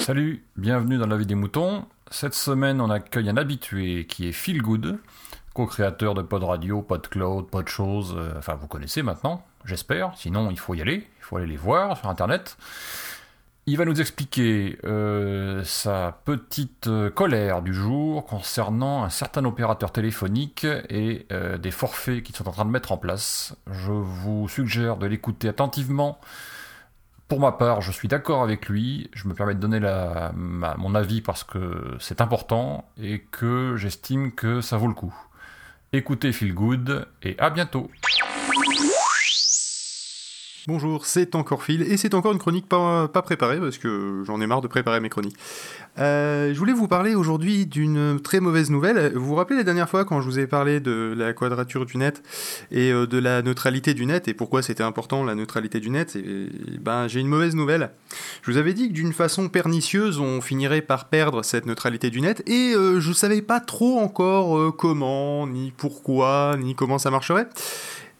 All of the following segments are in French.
Salut, bienvenue dans la vie des moutons. Cette semaine, on accueille un habitué qui est Phil Good, co-créateur de Pod Radio, Pod Cloud, Pod Shows, euh, enfin vous connaissez maintenant, j'espère, sinon il faut y aller, il faut aller les voir sur internet. Il va nous expliquer euh, sa petite euh, colère du jour concernant un certain opérateur téléphonique et euh, des forfaits qu'ils sont en train de mettre en place. Je vous suggère de l'écouter attentivement. Pour ma part, je suis d'accord avec lui. Je me permets de donner mon avis parce que c'est important et que j'estime que ça vaut le coup. Écoutez Feel Good et à bientôt. Bonjour, c'est encore Phil, et c'est encore une chronique pas, préparée, parce que j'en ai marre de préparer mes chroniques. Euh, je voulais vous parler aujourd'hui d'une très mauvaise nouvelle. Vous vous rappelez la dernière fois quand je vous ai parlé de la quadrature du net et euh, de la neutralité du net, et pourquoi c'était important la neutralité du net et, et ben, J'ai une mauvaise nouvelle. Je vous avais dit que d'une façon pernicieuse, on finirait par perdre cette neutralité du net, et euh, je savais pas trop encore comment, ni pourquoi, ni comment ça marcherait.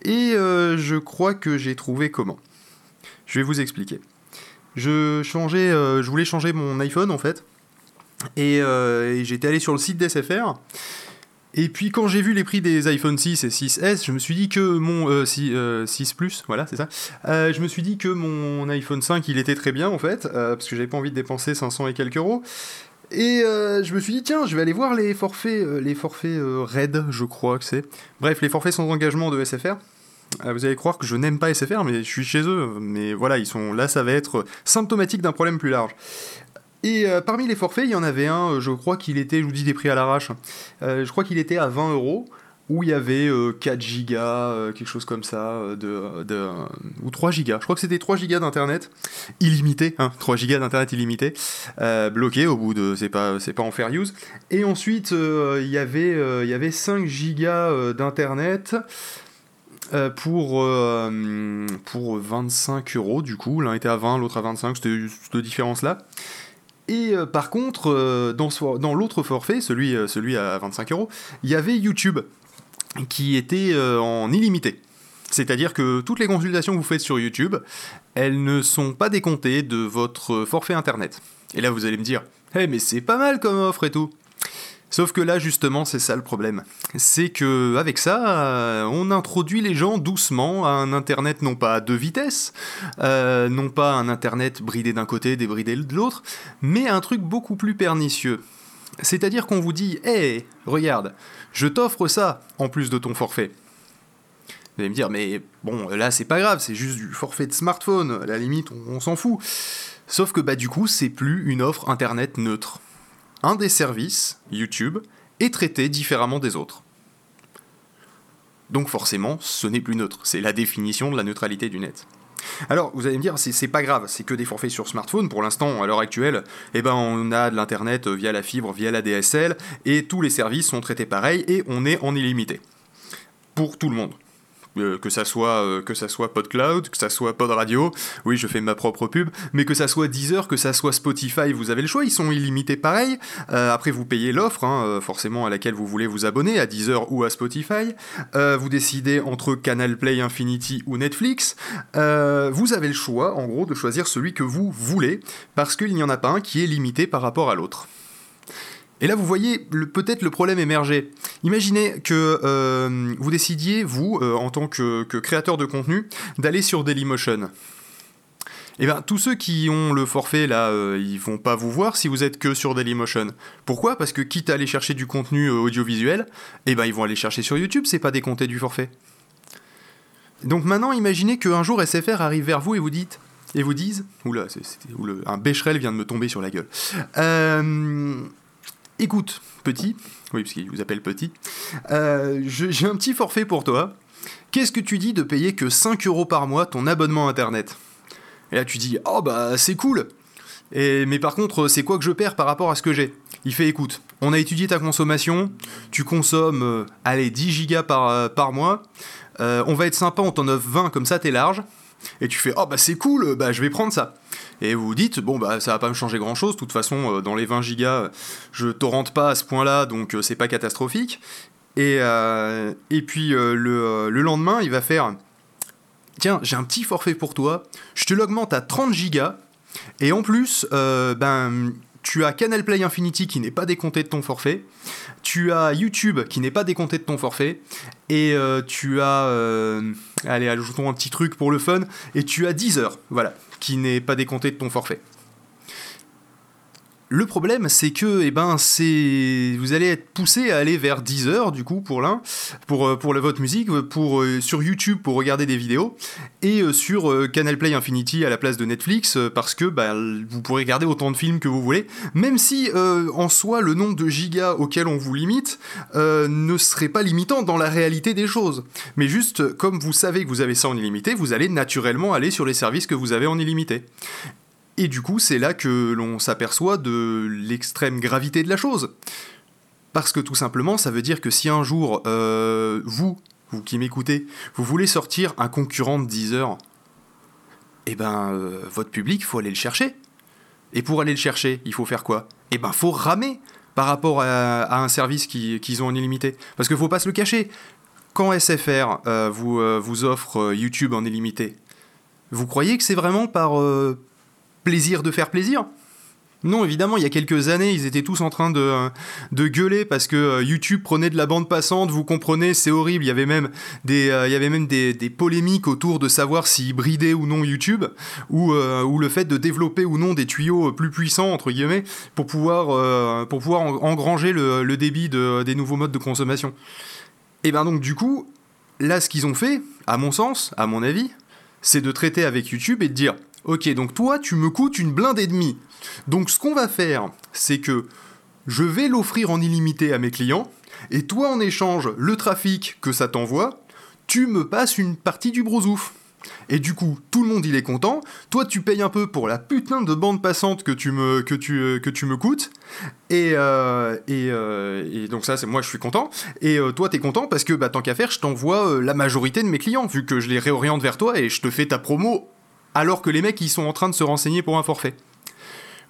Et euh, je crois que j'ai trouvé comment. Je vais vous expliquer. Je changeais, euh, je voulais changer mon iPhone en fait, et, euh, j'étais allé sur le site d'SFR. Et puis quand j'ai vu les prix des iPhone 6 et 6S, je me suis dit que mon euh, 6, euh, 6 Plus, voilà, c'est ça. Je me suis dit que mon iPhone 5, il était très bien en fait, parce que j'avais pas envie de dépenser 500 et quelques euros. Et euh, je me suis dit tiens, je vais aller voir les forfaits, les forfaits euh, RAID, je crois que c'est. Bref, les forfaits sans engagement de SFR. Euh, vous allez croire que je n'aime pas SFR, mais je suis chez eux. Mais voilà, ils sont là, ça va être symptomatique d'un problème plus large. Et euh, parmi les forfaits, il y en avait un, euh, je crois qu'il était, je vous dis des prix à l'arrache, euh, je crois qu'il était à 20 euros, où il y avait euh, 4 gigas, quelque chose comme ça, de, de, ou 3 gigas. Je crois que c'était 3 gigas d'internet illimité, hein, 3 gigas d'internet illimité, bloqué au bout de, c'est pas, pas en fair use. Et ensuite, il y avait, il y avait 5 gigas d'internet. Euh, pour, euh, pour 25 euros du coup, l'un était à 20, l'autre à 25, c'était cette différence-là. Et euh, par contre, dans, dans l'autre forfait, celui, celui à 25 euros, il y avait YouTube qui était en illimité. C'est-à-dire que toutes les consultations que vous faites sur YouTube, elles ne sont pas décomptées de votre forfait internet. Et là, vous allez me dire, Eh mais c'est pas mal comme offre et tout. Sauf que là, justement, c'est ça le problème. C'est que avec ça, euh, on introduit les gens doucement à un internet non pas à deux vitesses, euh, non pas un internet bridé d'un côté, débridé de l'autre, mais un truc beaucoup plus pernicieux. C'est-à-dire qu'on vous dit, hé, regarde, je t'offre ça en plus de ton forfait. Vous allez me dire, mais bon, là c'est pas grave, c'est juste du forfait de smartphone, à la limite on, on s'en fout. Sauf que bah du coup, c'est plus une offre internet neutre. Un des services, YouTube, est traité différemment des autres. Donc forcément, ce n'est plus neutre. C'est la définition de la neutralité du net. Alors, vous allez me dire, c'est pas grave, c'est que des forfaits sur smartphone. Pour l'instant, à l'heure actuelle, eh ben, on a de l'internet via la fibre, via la DSL, et tous les services sont traités pareil, et on est en illimité. Pour tout le monde. Euh, que ça soit euh, que ça soit PodCloud, que ça soit Pod Radio, oui je fais ma propre pub, mais que ça soit Deezer, que ça soit Spotify, vous avez le choix, ils sont illimités pareil. Euh, après vous payez l'offre, hein, forcément à laquelle vous voulez vous abonner, à Deezer ou à Spotify. Vous décidez entre Canal Play Infinity ou Netflix. Vous avez le choix, en gros, de choisir celui que vous voulez, parce qu'il n'y en a pas un qui est limité par rapport à l'autre. Et là, vous voyez peut-être le problème émerger. Imaginez que euh, vous décidiez, vous, euh, en tant que, créateur de contenu, d'aller sur Dailymotion. Eh bien, tous ceux qui ont le forfait, là, euh, ils vont pas vous voir si vous êtes que sur Dailymotion. Pourquoi? Parce que quitte à aller chercher du contenu euh, audiovisuel, eh ben, ils vont aller chercher sur YouTube, c'est pas décompté du forfait. Donc maintenant, imaginez qu'un jour SFR arrive vers vous et vous dites, et vous disent, oula, oula, un bécherel vient de me tomber sur la gueule. Écoute, petit, oui, parce qu'il vous appelle petit, euh, j'ai un petit forfait pour toi. Qu'est-ce que tu dis de payer que 5 euros par mois ton abonnement internet? Et là, tu dis, oh bah c'est cool! Mais par contre, c'est quoi que je perds par rapport à ce que j'ai? Il fait écoute, on a étudié ta consommation, tu consommes, euh, allez, 10 gigas par, euh, mois, on va être sympa, on t'en offre 20, comme ça t'es large, et tu fais, oh bah c'est cool, bah je vais prendre ça. Et vous vous dites, bon bah ça va pas me changer grand chose, de toute façon, euh, dans les 20 gigas, euh, je torrente pas à ce point-là, donc euh, c'est pas catastrophique. Et, euh, et puis euh, le, euh, le lendemain, il va faire, tiens, j'ai un petit forfait pour toi, je te l'augmente à 30 gigas, et en plus, euh, ben, tu as Canal Play Infinity qui n'est pas décompté de ton forfait, tu as YouTube qui n'est pas décompté de ton forfait, et euh, tu as, euh, allez, ajoutons un petit truc pour le fun, et tu as Deezer, voilà, qui n'est pas décompté de ton forfait. Le problème, c'est que, eh ben, c'est, vous allez être poussé à aller vers Deezer, du coup, pour l'un, pour, euh, la votre musique, pour, euh, sur YouTube pour regarder des vidéos, et euh, sur Canal Play Infinity à la place de Netflix, parce que bah, vous pourrez regarder autant de films que vous voulez, même si, en soi, le nombre de gigas auquel on vous limite ne serait pas limitant dans la réalité des choses. Mais juste, comme vous savez que vous avez ça en illimité, vous allez naturellement aller sur les services que vous avez en illimité. Et du coup, c'est là que l'on s'aperçoit de l'extrême gravité de la chose. Parce que tout simplement, ça veut dire que si un jour, euh, vous, vous qui m'écoutez, vous voulez sortir un concurrent de Deezer, eh ben, euh, votre public, il faut aller le chercher. Et pour aller le chercher, il faut faire quoi? Eh ben, faut ramer par rapport à, un service qu'ils ont en illimité. Parce qu'il faut pas se le cacher. Quand SFR euh, vous offre YouTube en illimité, vous croyez que c'est vraiment par, plaisir de faire plaisir non, évidemment, il y a quelques années, ils étaient tous en train de, de gueuler parce que euh, YouTube prenait de la bande passante, vous comprenez, c'est horrible. Il y avait même des, euh, il y avait même des, polémiques autour de savoir s'ils bridaient ou non YouTube, ou, euh, ou le fait de développer ou non des tuyaux plus puissants, entre guillemets, pour pouvoir, pour pouvoir engranger le, le débit de, des nouveaux modes de consommation. Et bien donc, du coup, là, ce qu'ils ont fait, à mon sens, à mon avis, c'est de traiter avec YouTube et de dire Ok, donc toi, tu me coûtes une blinde et demie. Donc ce qu'on va faire, c'est que je vais l'offrir en illimité à mes clients, et toi, en échange, le trafic que ça t'envoie, tu me passes une partie du brosouf. Et du coup, tout le monde il est content. Toi, tu payes un peu pour la putain de bande passante que tu me, que tu, euh, coûtes. Et, euh, euh, et, donc ça, c'est moi, je suis content. Et toi, t'es content parce que bah, tant qu'à faire, je t'envoie la majorité de mes clients, vu que je les réoriente vers toi et je te fais ta promo alors que les mecs ils sont en train de se renseigner pour un forfait.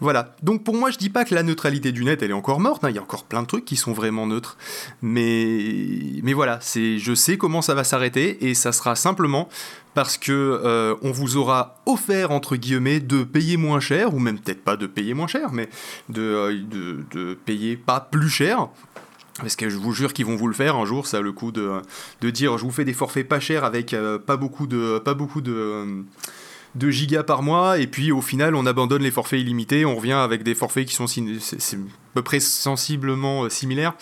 Voilà. Donc pour moi, je dis pas que la neutralité du net elle est encore morte. Hein. Il y a encore plein de trucs qui sont vraiment neutres. Mais voilà, c'est je sais comment ça va s'arrêter et ça sera simplement parce que euh, on vous aura offert entre guillemets de payer moins cher ou même peut-être pas de payer moins cher, mais de, euh, de, payer pas plus cher parce que je vous jure qu'ils vont vous le faire un jour, ça a le coup de, dire je vous fais des forfaits pas chers avec euh, pas beaucoup de, 2 gigas par mois, et puis au final, on abandonne les forfaits illimités, on revient avec des forfaits qui sont à peu près sensiblement euh, similaires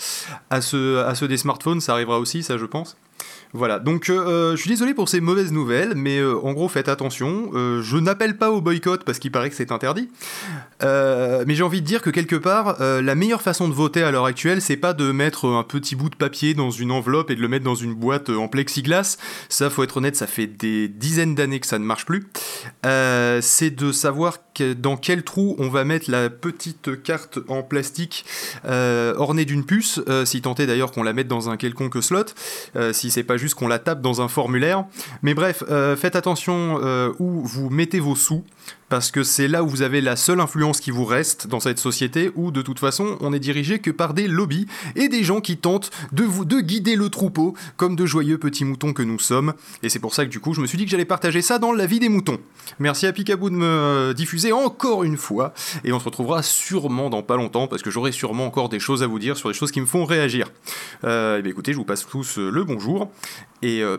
à ceux, des smartphones, ça arrivera aussi, ça je pense. Voilà, donc euh, euh, je suis désolé pour ces mauvaises nouvelles, mais en gros faites attention. je n'appelle pas au boycott parce qu'il paraît que c'est interdit. mais j'ai envie de dire que quelque part, la meilleure façon de voter à l'heure actuelle, c'est pas de mettre un petit bout de papier dans une enveloppe et de le mettre dans une boîte en plexiglas. Ça, faut être honnête, ça fait des dizaines d'années que ça ne marche plus. C'est de savoir dans quel trou on va mettre la petite carte en plastique ornée d'une puce, si tant est d'ailleurs qu'on la mette dans un quelconque slot. si c'est pas juste qu'on la tape dans un formulaire. Mais bref, euh, faites attention euh, où vous mettez vos sous, parce que c'est là où vous avez la seule influence qui vous reste dans cette société, où de toute façon on est dirigé que par des lobbies et des gens qui tentent de vous de guider le troupeau, comme de joyeux petits moutons que nous sommes. Et c'est pour ça que du coup je me suis dit que j'allais partager ça dans la vie des moutons. Merci à Picaboo de me euh, diffuser encore une fois, et on se retrouvera sûrement dans pas longtemps, parce que j'aurai sûrement encore des choses à vous dire sur des choses qui me font réagir. Euh, et bien écoutez, je vous passe tous le bonjour. Et euh,